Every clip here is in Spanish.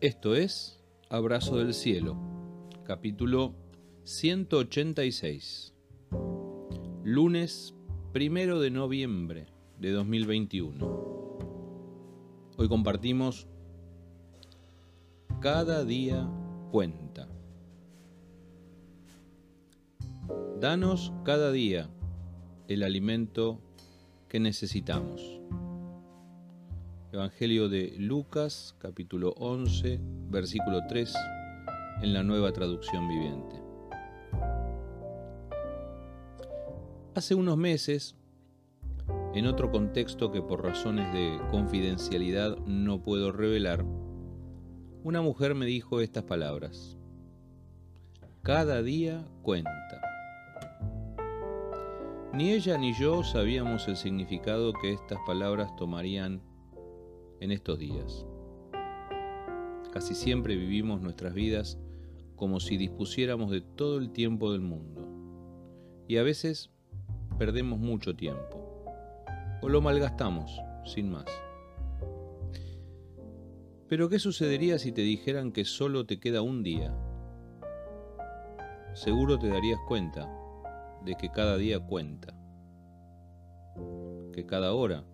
Esto es Abrazo del Cielo, capítulo 186, lunes primero de noviembre de 2021. Hoy compartimos Cada día cuenta. Danos cada día el alimento que necesitamos. Evangelio de Lucas, capítulo 11, versículo 3, en la nueva traducción viviente. Hace unos meses, en otro contexto que por razones de confidencialidad no puedo revelar, una mujer me dijo estas palabras. Cada día cuenta. Ni ella ni yo sabíamos el significado que estas palabras tomarían en estos días. Casi siempre vivimos nuestras vidas como si dispusiéramos de todo el tiempo del mundo. Y a veces perdemos mucho tiempo. O lo malgastamos, sin más. Pero ¿qué sucedería si te dijeran que solo te queda un día? Seguro te darías cuenta de que cada día cuenta. Que cada hora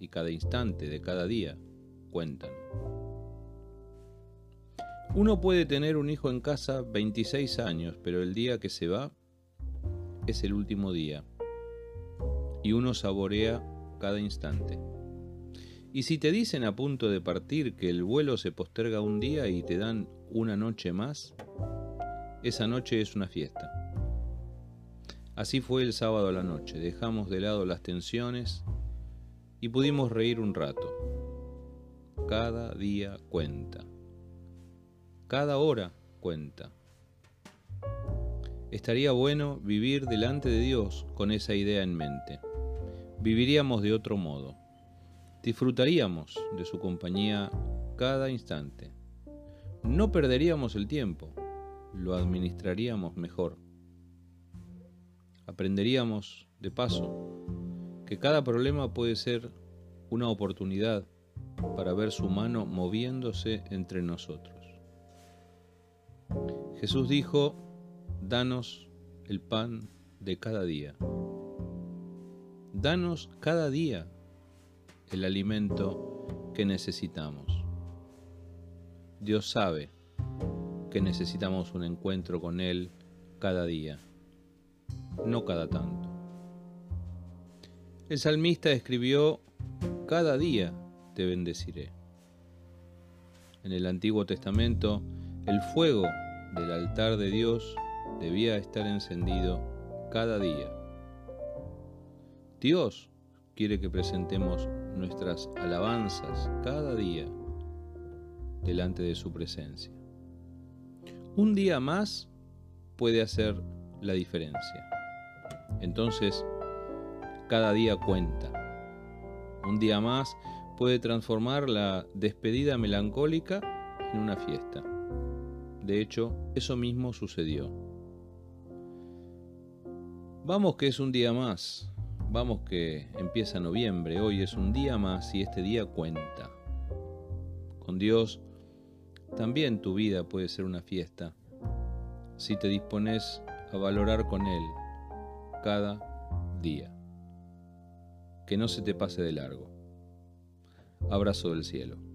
y cada instante de cada día cuentan. Uno puede tener un hijo en casa 26 años, pero el día que se va es el último día y uno saborea cada instante. Y si te dicen a punto de partir que el vuelo se posterga un día y te dan una noche más, esa noche es una fiesta. Así fue el sábado a la noche, dejamos de lado las tensiones y pudimos reír un rato. Cada día cuenta. Cada hora cuenta. Estaría bueno vivir delante de Dios con esa idea en mente. Viviríamos de otro modo. Disfrutaríamos de su compañía cada instante. No perderíamos el tiempo, lo administraríamos mejor. Aprenderíamos, de paso, que cada problema puede ser una oportunidad para ver su mano moviéndose entre nosotros. Jesús dijo, danos el pan de cada día. Danos cada día el alimento que necesitamos. Dios sabe que necesitamos un encuentro con Él cada día, no cada tanto. El salmista escribió, cada día te bendeciré. En el Antiguo Testamento, el fuego del altar de Dios debía estar encendido cada día. Dios quiere que presentemos nuestras alabanzas cada día delante de su presencia. Un día más puede hacer la diferencia. Entonces, cada día cuenta. Un día más puede transformar la despedida melancólica en una fiesta. De hecho, eso mismo sucedió. Vamos que es un día más. Vamos que empieza noviembre. Hoy es un día más y este día cuenta. Con Dios también tu vida puede ser una fiesta si te dispones a valorar con Él cada día que no se te pase de largo. Abrazo del cielo.